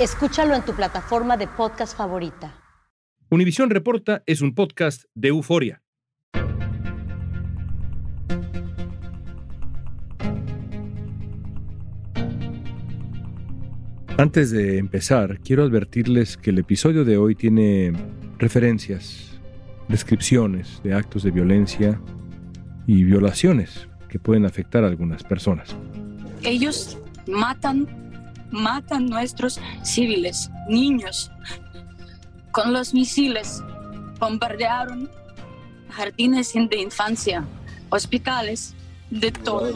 Escúchalo en tu plataforma de podcast favorita. Univisión Reporta es un podcast de euforia. Antes de empezar, quiero advertirles que el episodio de hoy tiene referencias, descripciones de actos de violencia y violaciones que pueden afectar a algunas personas. Ellos matan, matan nuestros civiles, niños, con los misiles. Bombardearon jardines de infancia, hospitales, de todo.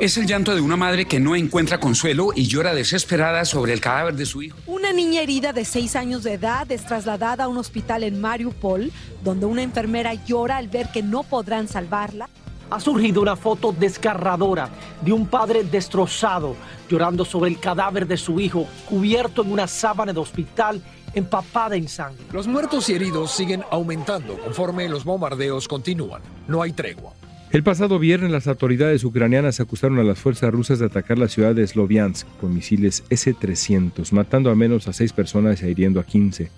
Es el llanto de una madre que no encuentra consuelo y llora desesperada sobre el cadáver de su hijo. Una niña herida de seis años de edad es trasladada a un hospital en Mariupol, donde una enfermera llora al ver que no podrán salvarla. Ha surgido una foto desgarradora de un padre destrozado llorando sobre el cadáver de su hijo, cubierto en una sábana de hospital empapada en sangre. Los muertos y heridos siguen aumentando conforme los bombardeos continúan. No hay tregua. El pasado viernes las autoridades ucranianas acusaron a las fuerzas rusas de atacar la ciudad de Sloviansk con misiles S-300, matando al menos a seis personas y hiriendo a 15.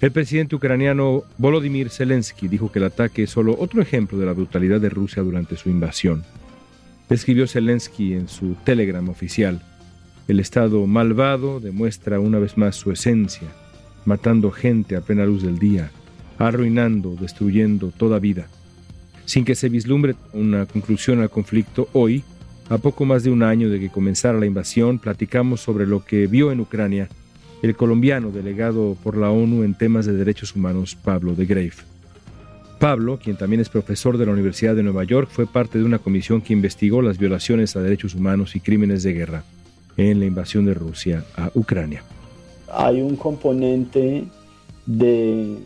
El presidente ucraniano Volodymyr Zelensky dijo que el ataque es solo otro ejemplo de la brutalidad de Rusia durante su invasión. Escribió Zelensky en su Telegram oficial. El Estado malvado demuestra una vez más su esencia, matando gente a plena luz del día, arruinando, destruyendo toda vida. Sin que se vislumbre una conclusión al conflicto, hoy, a poco más de un año de que comenzara la invasión, platicamos sobre lo que vio en Ucrania el colombiano delegado por la ONU en temas de derechos humanos, Pablo de Grave. Pablo, quien también es profesor de la Universidad de Nueva York, fue parte de una comisión que investigó las violaciones a derechos humanos y crímenes de guerra en la invasión de Rusia a Ucrania. Hay un componente de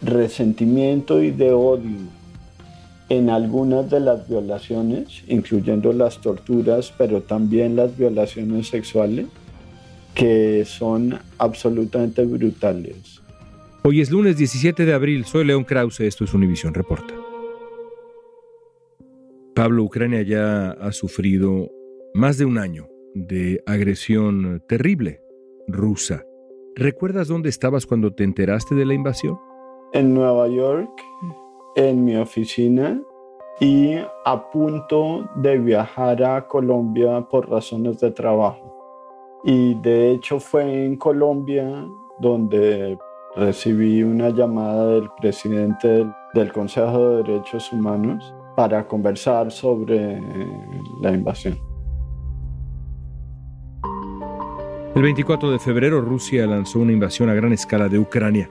resentimiento y de odio en algunas de las violaciones, incluyendo las torturas, pero también las violaciones sexuales, que son absolutamente brutales. Hoy es lunes 17 de abril, soy León Krause, esto es Univisión Reporta. Pablo, Ucrania ya ha sufrido más de un año de agresión terrible rusa. ¿Recuerdas dónde estabas cuando te enteraste de la invasión? En Nueva York, en mi oficina y a punto de viajar a Colombia por razones de trabajo. Y de hecho fue en Colombia donde recibí una llamada del presidente del Consejo de Derechos Humanos para conversar sobre la invasión. El 24 de febrero Rusia lanzó una invasión a gran escala de Ucrania.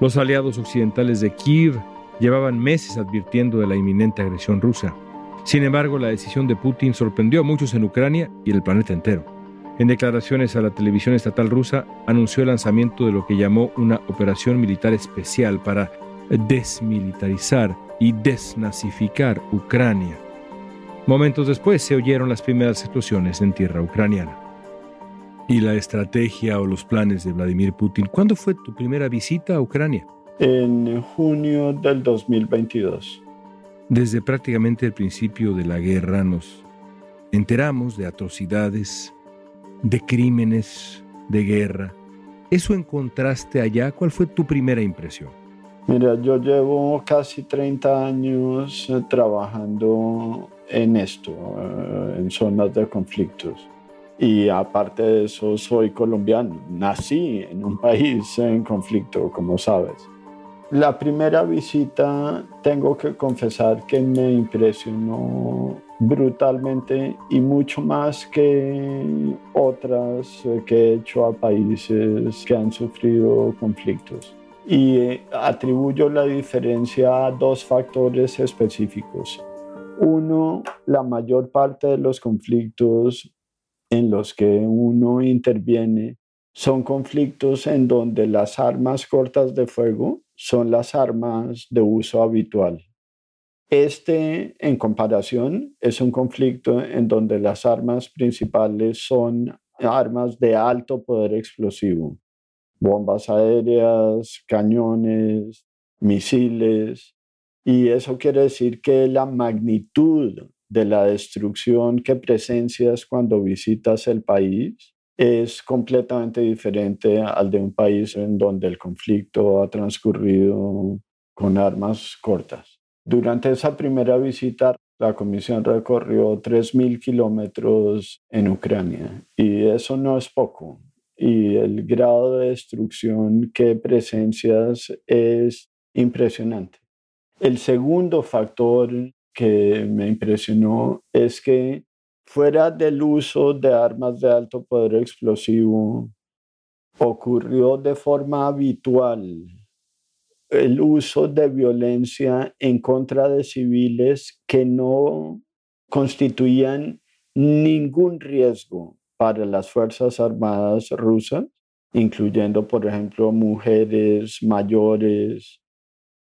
Los aliados occidentales de Kiev llevaban meses advirtiendo de la inminente agresión rusa. Sin embargo, la decisión de Putin sorprendió a muchos en Ucrania y el planeta entero. En declaraciones a la televisión estatal rusa, anunció el lanzamiento de lo que llamó una operación militar especial para desmilitarizar y desnazificar Ucrania. Momentos después se oyeron las primeras explosiones en tierra ucraniana. y la estrategia o los planes de Vladimir Putin. ¿Cuándo fue tu primera visita a Ucrania? En junio del 2022. Desde prácticamente el principio de la guerra nos enteramos de atrocidades, de crímenes, de guerra. ¿Eso encontraste allá? ¿Cuál fue tu primera impresión? Mira, yo llevo casi 30 años eh, trabajando en esto, eh, en zonas de conflictos. Y aparte de eso, soy colombiano. Nací en un país en conflicto, como sabes. La primera visita, tengo que confesar que me impresionó brutalmente y mucho más que otras que he hecho a países que han sufrido conflictos. Y atribuyo la diferencia a dos factores específicos. Uno, la mayor parte de los conflictos en los que uno interviene son conflictos en donde las armas cortas de fuego son las armas de uso habitual. Este, en comparación, es un conflicto en donde las armas principales son armas de alto poder explosivo, bombas aéreas, cañones, misiles, y eso quiere decir que la magnitud de la destrucción que presencias cuando visitas el país es completamente diferente al de un país en donde el conflicto ha transcurrido con armas cortas. Durante esa primera visita, la comisión recorrió 3.000 kilómetros en Ucrania y eso no es poco. Y el grado de destrucción que presencias es impresionante. El segundo factor que me impresionó es que fuera del uso de armas de alto poder explosivo, ocurrió de forma habitual el uso de violencia en contra de civiles que no constituían ningún riesgo para las Fuerzas Armadas rusas, incluyendo, por ejemplo, mujeres mayores,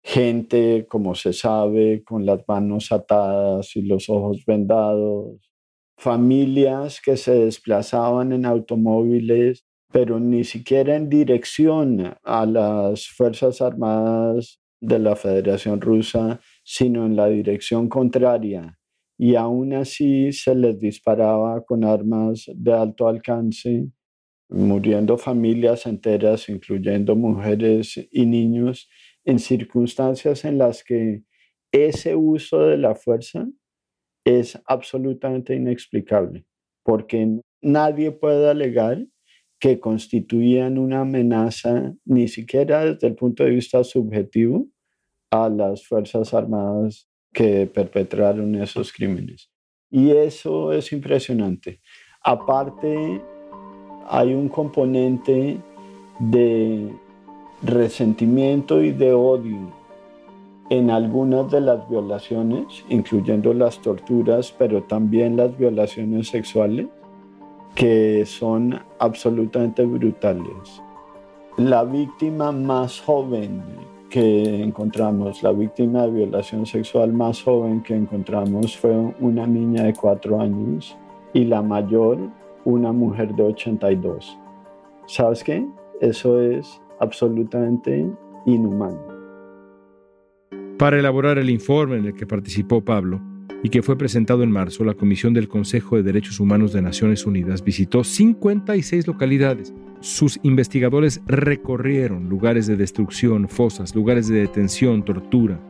gente, como se sabe, con las manos atadas y los ojos vendados, familias que se desplazaban en automóviles, pero ni siquiera en dirección a las Fuerzas Armadas de la Federación Rusa, sino en la dirección contraria. Y aún así se les disparaba con armas de alto alcance, muriendo familias enteras, incluyendo mujeres y niños, en circunstancias en las que ese uso de la fuerza es absolutamente inexplicable, porque nadie puede alegar que constituían una amenaza, ni siquiera desde el punto de vista subjetivo, a las Fuerzas Armadas que perpetraron esos crímenes. Y eso es impresionante. Aparte, hay un componente de resentimiento y de odio en algunas de las violaciones, incluyendo las torturas, pero también las violaciones sexuales, que son absolutamente brutales. La víctima más joven que encontramos, la víctima de violación sexual más joven que encontramos fue una niña de cuatro años y la mayor una mujer de 82. ¿Sabes qué? Eso es absolutamente inhumano. Para elaborar el informe en el que participó Pablo y que fue presentado en marzo, la Comisión del Consejo de Derechos Humanos de Naciones Unidas visitó 56 localidades. Sus investigadores recorrieron lugares de destrucción, fosas, lugares de detención, tortura,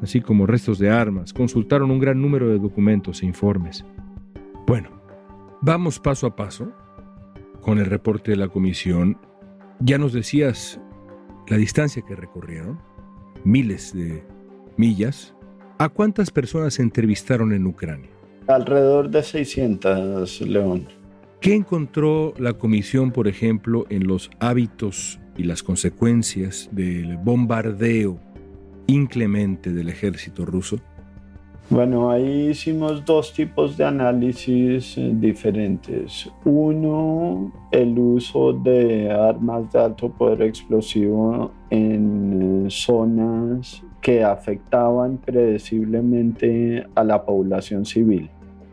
así como restos de armas, consultaron un gran número de documentos e informes. Bueno, vamos paso a paso con el reporte de la comisión ya nos decías la distancia que recorrieron, miles de millas. ¿A cuántas personas se entrevistaron en Ucrania? Alrededor de 600, León. ¿Qué encontró la comisión, por ejemplo, en los hábitos y las consecuencias del bombardeo inclemente del ejército ruso? Bueno, ahí hicimos dos tipos de análisis eh, diferentes. Uno, el uso de armas de alto poder explosivo en eh, zonas que afectaban predeciblemente a la población civil.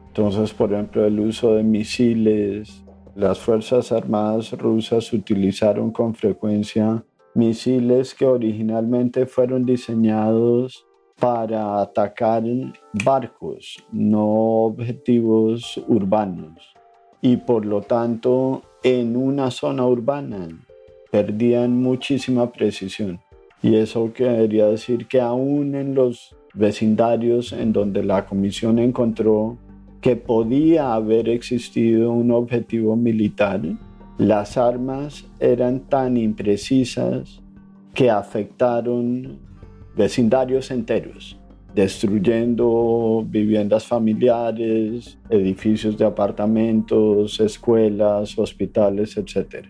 Entonces, por ejemplo, el uso de misiles Las Fuerzas Armadas rusas utilizaron con frecuencia misiles que originalmente fueron diseñados para atacar barcos, no objetivos urbanos. Y por lo tanto, en una zona urbana perdían muchísima precisión. Y eso quería decir que aún en los vecindarios en donde la comisión encontró que podía haber existido un objetivo militar, las armas eran tan imprecisas que afectaron vecindarios enteros, destruyendo viviendas familiares, edificios de apartamentos, escuelas, hospitales, etc.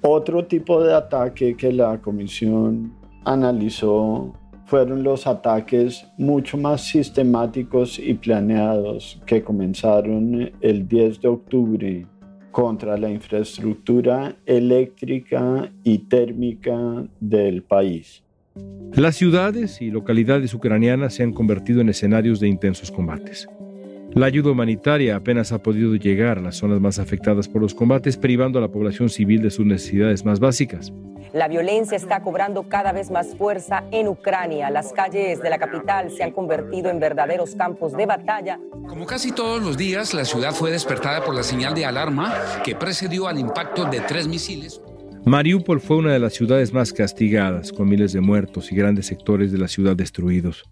Otro tipo de ataque que la comisión analizó fueron los ataques mucho más sistemáticos y planeados que comenzaron el 10 de octubre contra la infraestructura eléctrica y térmica del país. Las ciudades y localidades ucranianas se han convertido en escenarios de intensos combates. La ayuda humanitaria apenas ha podido llegar a las zonas más afectadas por los combates, privando a la población civil de sus necesidades más básicas. La violencia está cobrando cada vez más fuerza en Ucrania. Las calles de la capital se han convertido en verdaderos campos de batalla. Como casi todos los días, la ciudad fue despertada por la señal de alarma que precedió al impacto de tres misiles. Mariupol fue una de las ciudades más castigadas, con miles de muertos y grandes sectores de la ciudad destruidos.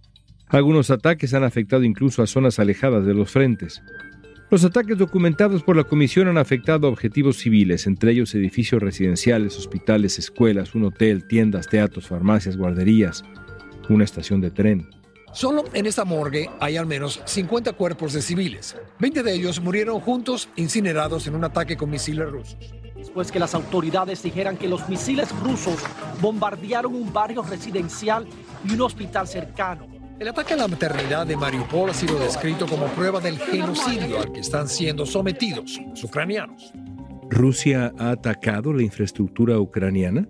Algunos ataques han afectado incluso a zonas alejadas de los frentes. Los ataques documentados por la Comisión han afectado a objetivos civiles, entre ellos edificios residenciales, hospitales, escuelas, un hotel, tiendas, teatros, farmacias, guarderías, una estación de tren. Solo en esta morgue hay al menos 50 cuerpos de civiles. 20 de ellos murieron juntos, incinerados en un ataque con misiles rusos. Después que las autoridades dijeran que los misiles rusos bombardearon un barrio residencial y un hospital cercano. El ataque a la maternidad de Mariupol ha sido descrito como prueba del genocidio al que están siendo sometidos los ucranianos. ¿Rusia ha atacado la infraestructura ucraniana?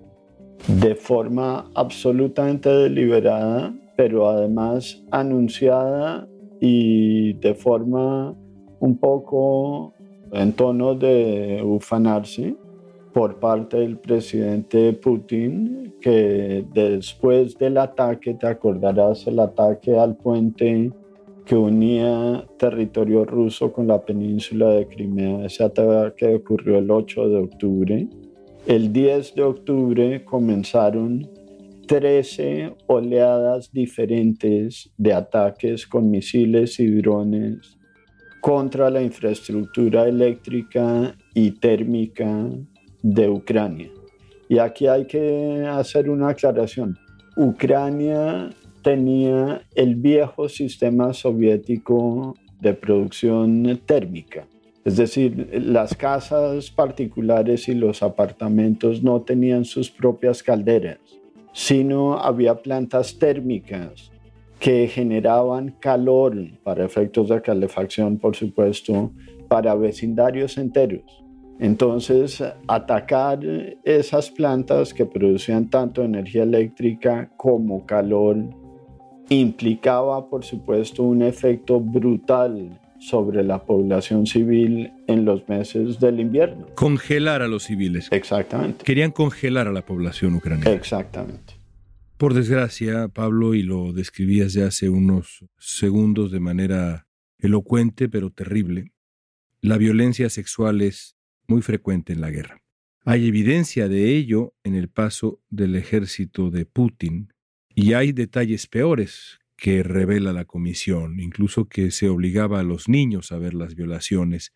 De forma absolutamente deliberada, pero además anunciada y de forma un poco en tono de ufanarse por parte del presidente Putin, que después del ataque, te acordarás el ataque al puente que unía territorio ruso con la península de Crimea, ese ataque ocurrió el 8 de octubre. El 10 de octubre comenzaron 13 oleadas diferentes de ataques con misiles y drones contra la infraestructura eléctrica y térmica de Ucrania. Y aquí hay que hacer una aclaración. Ucrania tenía el viejo sistema soviético de producción térmica. Es decir, las casas particulares y los apartamentos no tenían sus propias calderas, sino había plantas térmicas que generaban calor para efectos de calefacción, por supuesto, para vecindarios enteros. Entonces, atacar esas plantas que producían tanto energía eléctrica como calor implicaba, por supuesto, un efecto brutal sobre la población civil en los meses del invierno. Congelar a los civiles. Exactamente. Querían congelar a la población ucraniana. Exactamente. Por desgracia, Pablo, y lo describías ya hace unos segundos de manera elocuente pero terrible, la violencia sexual es muy frecuente en la guerra. Hay evidencia de ello en el paso del ejército de Putin y hay detalles peores que revela la comisión, incluso que se obligaba a los niños a ver las violaciones.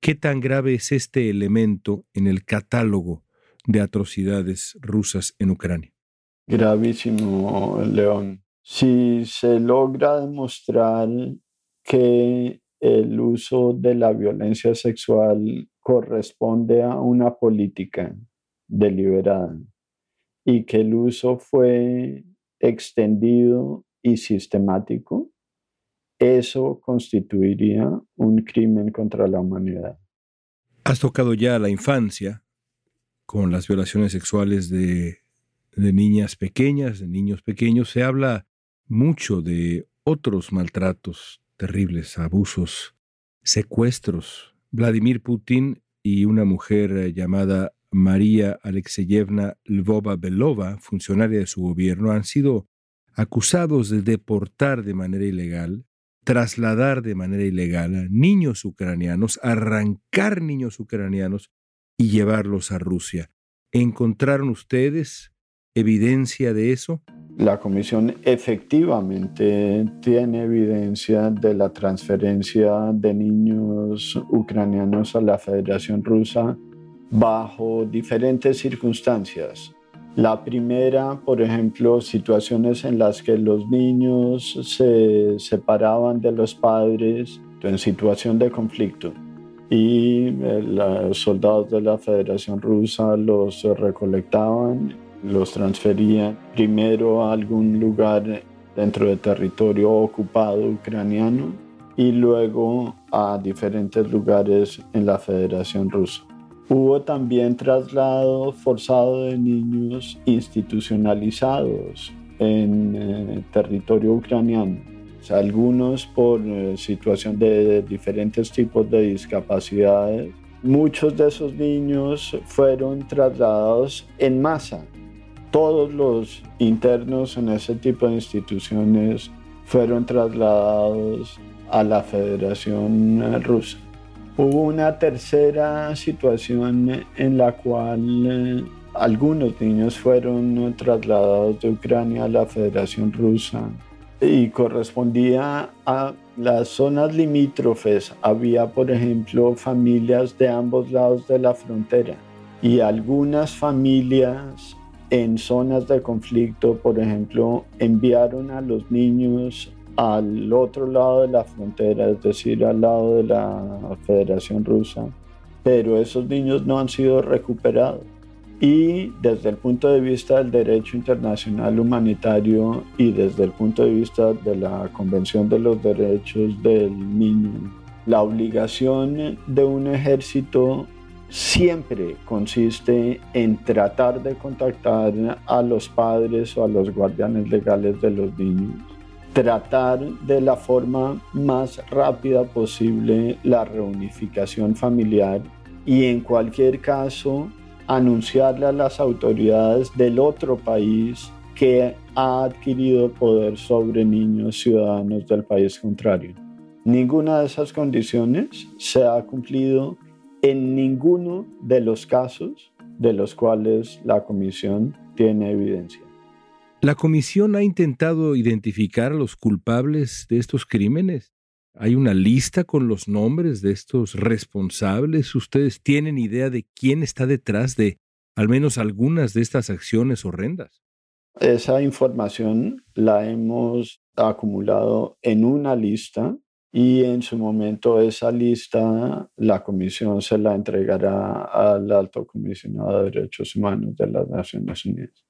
¿Qué tan grave es este elemento en el catálogo de atrocidades rusas en Ucrania? Gravísimo, León. Si se logra demostrar que el uso de la violencia sexual corresponde a una política deliberada y que el uso fue extendido y sistemático, eso constituiría un crimen contra la humanidad. Has tocado ya la infancia con las violaciones sexuales de, de niñas pequeñas, de niños pequeños. Se habla mucho de otros maltratos terribles, abusos, secuestros. Vladimir Putin y una mujer eh, llamada María Alexeyevna Lvova Belova, funcionaria de su gobierno, han sido acusados de deportar de manera ilegal, trasladar de manera ilegal a niños ucranianos, arrancar niños ucranianos y llevarlos a Rusia. ¿Encontraron ustedes evidencia de eso? La comisión efectivamente tiene evidencia de la transferencia de niños ucranianos a la Federación Rusa bajo diferentes circunstancias. La primera, por ejemplo, situaciones en las que los niños se separaban de los padres en situación de conflicto y eh, los soldados de la Federación Rusa los recolectaban los transferían primero a algún lugar dentro del territorio ocupado ucraniano y luego a diferentes lugares en la Federación Rusa. Hubo también traslado forzado de niños institucionalizados en eh, territorio ucraniano, algunos por eh, situación de diferentes tipos de discapacidades. Muchos de esos niños fueron trasladados en masa todos los internos en ese tipo de instituciones fueron trasladados a la Federación Rusa. Hubo una tercera situación en la cual eh, algunos niños fueron trasladados de Ucrania a la Federación Rusa y correspondía a las zonas limítrofes. Había, por ejemplo, familias de ambos lados de la frontera y algunas familias en zonas de conflicto, por ejemplo, enviaron a los niños al otro lado de la frontera, es decir, al lado de la Federación Rusa, pero esos niños no han sido recuperados. Y desde el punto de vista del derecho internacional humanitario y desde el punto de vista de la Convención de los Derechos del Niño, la obligación de un ejército siempre consiste en tratar de contactar a los padres o a los guardianes legales de los niños, tratar de la forma más rápida posible la reunificación familiar y en cualquier caso anunciarle a las autoridades del otro país que ha adquirido poder sobre niños ciudadanos del país contrario. Ninguna de esas condiciones se ha cumplido en ninguno de los casos de los cuales la comisión tiene evidencia. ¿La comisión ha intentado identificar a los culpables de estos crímenes? ¿Hay una lista con los nombres de estos responsables? ¿Ustedes tienen idea de quién está detrás de al menos algunas de estas acciones horrendas? Esa información la hemos acumulado en una lista y en su momento esa lista la comisión se la entregará al alto comisionado de derechos humanos de las Naciones Unidas.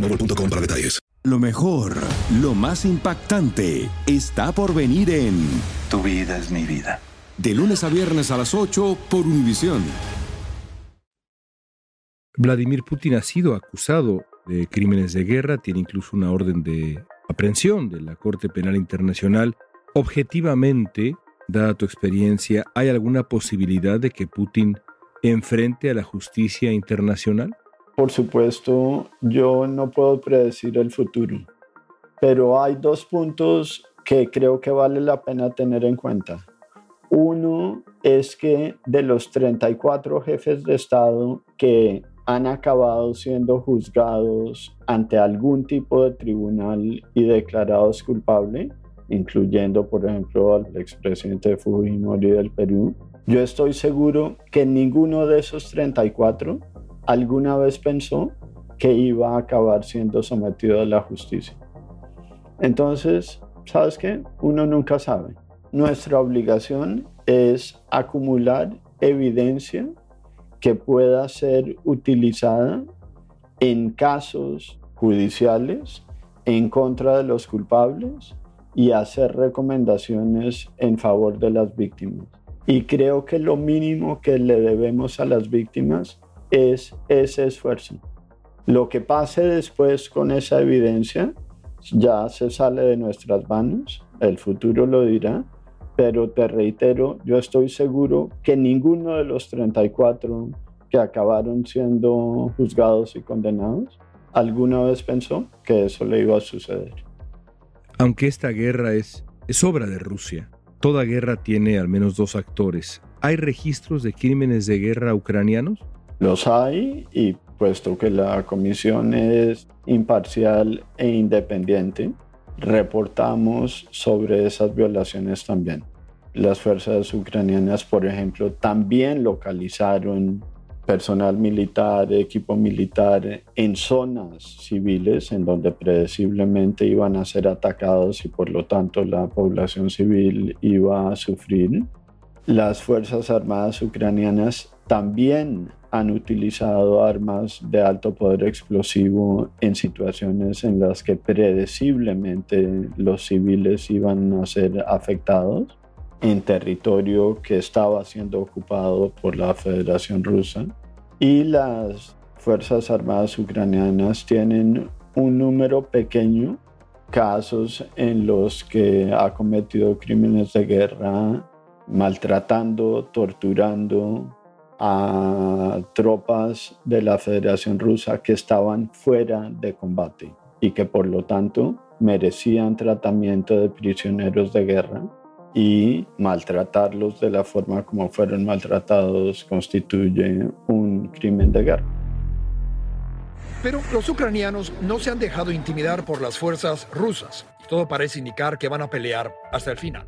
para detalles. Lo mejor, lo más impactante, está por venir en Tu vida es mi vida. De lunes a viernes a las 8 por Univisión. Vladimir Putin ha sido acusado de crímenes de guerra, tiene incluso una orden de aprehensión de la Corte Penal Internacional. Objetivamente, dada tu experiencia, ¿hay alguna posibilidad de que Putin enfrente a la justicia internacional? Por supuesto, yo no puedo predecir el futuro, pero hay dos puntos que creo que vale la pena tener en cuenta. Uno es que de los 34 jefes de Estado que han acabado siendo juzgados ante algún tipo de tribunal y declarados culpables, incluyendo por ejemplo al expresidente Fujimori del Perú, yo estoy seguro que ninguno de esos 34 alguna vez pensó que iba a acabar siendo sometido a la justicia. Entonces, ¿sabes qué? Uno nunca sabe. Nuestra obligación es acumular evidencia que pueda ser utilizada en casos judiciales en contra de los culpables y hacer recomendaciones en favor de las víctimas. Y creo que lo mínimo que le debemos a las víctimas es ese esfuerzo. Lo que pase después con esa evidencia ya se sale de nuestras manos, el futuro lo dirá, pero te reitero, yo estoy seguro que ninguno de los 34 que acabaron siendo juzgados y condenados alguna vez pensó que eso le iba a suceder. Aunque esta guerra es, es obra de Rusia, toda guerra tiene al menos dos actores. ¿Hay registros de crímenes de guerra ucranianos? Los hay y puesto que la comisión es imparcial e independiente, reportamos sobre esas violaciones también. Las fuerzas ucranianas, por ejemplo, también localizaron personal militar, equipo militar en zonas civiles en donde predeciblemente iban a ser atacados y por lo tanto la población civil iba a sufrir. Las Fuerzas Armadas ucranianas también han utilizado armas de alto poder explosivo en situaciones en las que predeciblemente los civiles iban a ser afectados en territorio que estaba siendo ocupado por la Federación Rusa. Y las Fuerzas Armadas ucranianas tienen un número pequeño casos en los que ha cometido crímenes de guerra maltratando, torturando, a tropas de la Federación Rusa que estaban fuera de combate y que por lo tanto merecían tratamiento de prisioneros de guerra y maltratarlos de la forma como fueron maltratados constituye un crimen de guerra. Pero los ucranianos no se han dejado intimidar por las fuerzas rusas. Todo parece indicar que van a pelear hasta el final.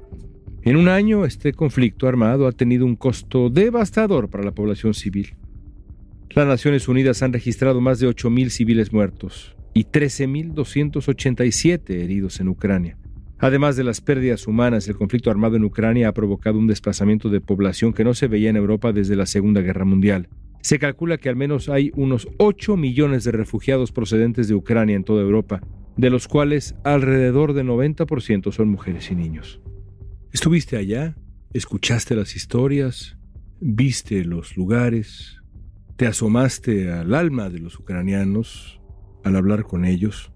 En un año, este conflicto armado ha tenido un costo devastador para la población civil. Las Naciones Unidas han registrado más de 8.000 civiles muertos y 13.287 heridos en Ucrania. Además de las pérdidas humanas, el conflicto armado en Ucrania ha provocado un desplazamiento de población que no se veía en Europa desde la Segunda Guerra Mundial. Se calcula que al menos hay unos 8 millones de refugiados procedentes de Ucrania en toda Europa, de los cuales alrededor de 90% son mujeres y niños. Estuviste allá, escuchaste las historias, viste los lugares, te asomaste al alma de los ucranianos al hablar con ellos.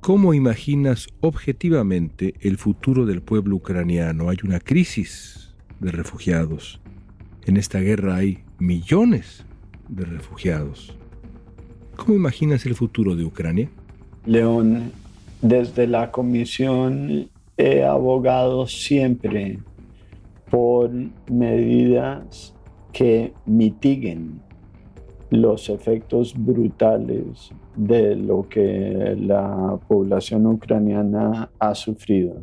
¿Cómo imaginas objetivamente el futuro del pueblo ucraniano? Hay una crisis de refugiados. En esta guerra hay millones de refugiados. ¿Cómo imaginas el futuro de Ucrania? León, desde la Comisión he abogado siempre por medidas que mitiguen los efectos brutales de lo que la población ucraniana ha sufrido.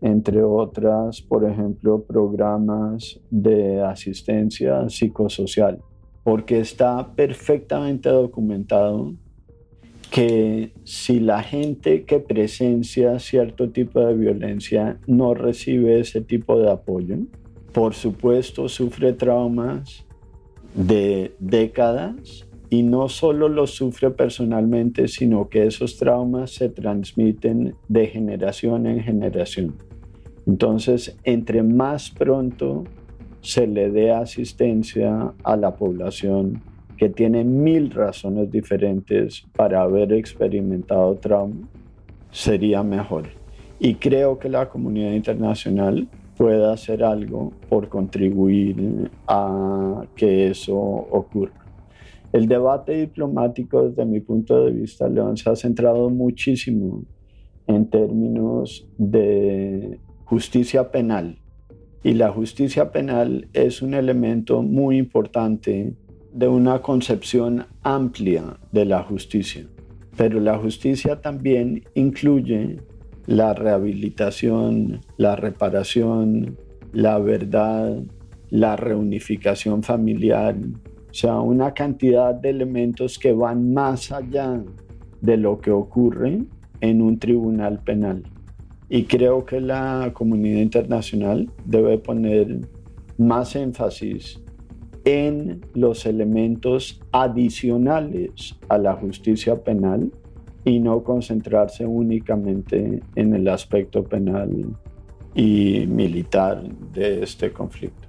Entre otras, por ejemplo, programas de asistencia psicosocial, porque está perfectamente documentado que si la gente que presencia cierto tipo de violencia no recibe ese tipo de apoyo, por supuesto sufre traumas de décadas y no solo los sufre personalmente, sino que esos traumas se transmiten de generación en generación. Entonces, entre más pronto se le dé asistencia a la población que tiene mil razones diferentes para haber experimentado trauma, sería mejor. Y creo que la comunidad internacional puede hacer algo por contribuir a que eso ocurra. El debate diplomático desde mi punto de vista, León, se ha centrado muchísimo en términos de justicia penal. Y la justicia penal es un elemento muy importante de una concepción amplia de la justicia. Pero la justicia también incluye la rehabilitación, la reparación, la verdad, la reunificación familiar, o sea, una cantidad de elementos que van más allá de lo que ocurre en un tribunal penal. Y creo que la comunidad internacional debe poner más énfasis en los elementos adicionales a la justicia penal y no concentrarse únicamente en el aspecto penal y militar de este conflicto.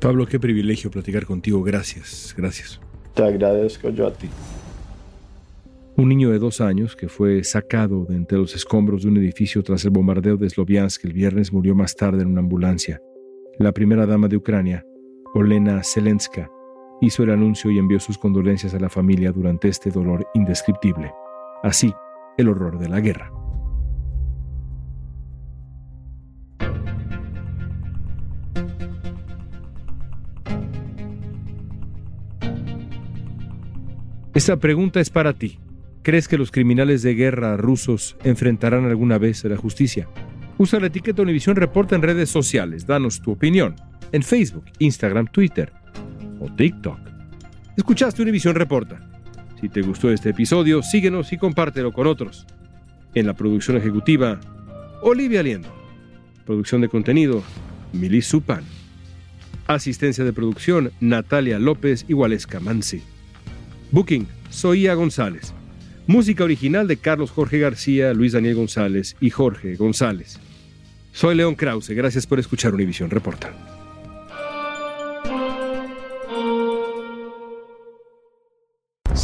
Pablo, qué privilegio platicar contigo. Gracias, gracias. Te agradezco yo a ti. Un niño de dos años que fue sacado de entre los escombros de un edificio tras el bombardeo de Sloviansk el viernes murió más tarde en una ambulancia. La primera dama de Ucrania, Olena Zelenska, hizo el anuncio y envió sus condolencias a la familia durante este dolor indescriptible. Así, el horror de la guerra. Esta pregunta es para ti. ¿Crees que los criminales de guerra rusos enfrentarán alguna vez a la justicia? Usa la etiqueta Univisión Reporta en redes sociales. Danos tu opinión en Facebook, Instagram, Twitter o TikTok. Escuchaste Univisión Reporta. Si te gustó este episodio, síguenos y compártelo con otros. En la producción ejecutiva, Olivia Liendo. Producción de contenido, Mili Supan. Asistencia de producción, Natalia López y Waleska Mansi. Booking, Soía González. Música original de Carlos Jorge García, Luis Daniel González y Jorge González. Soy León Krause, gracias por escuchar Univisión Reporta.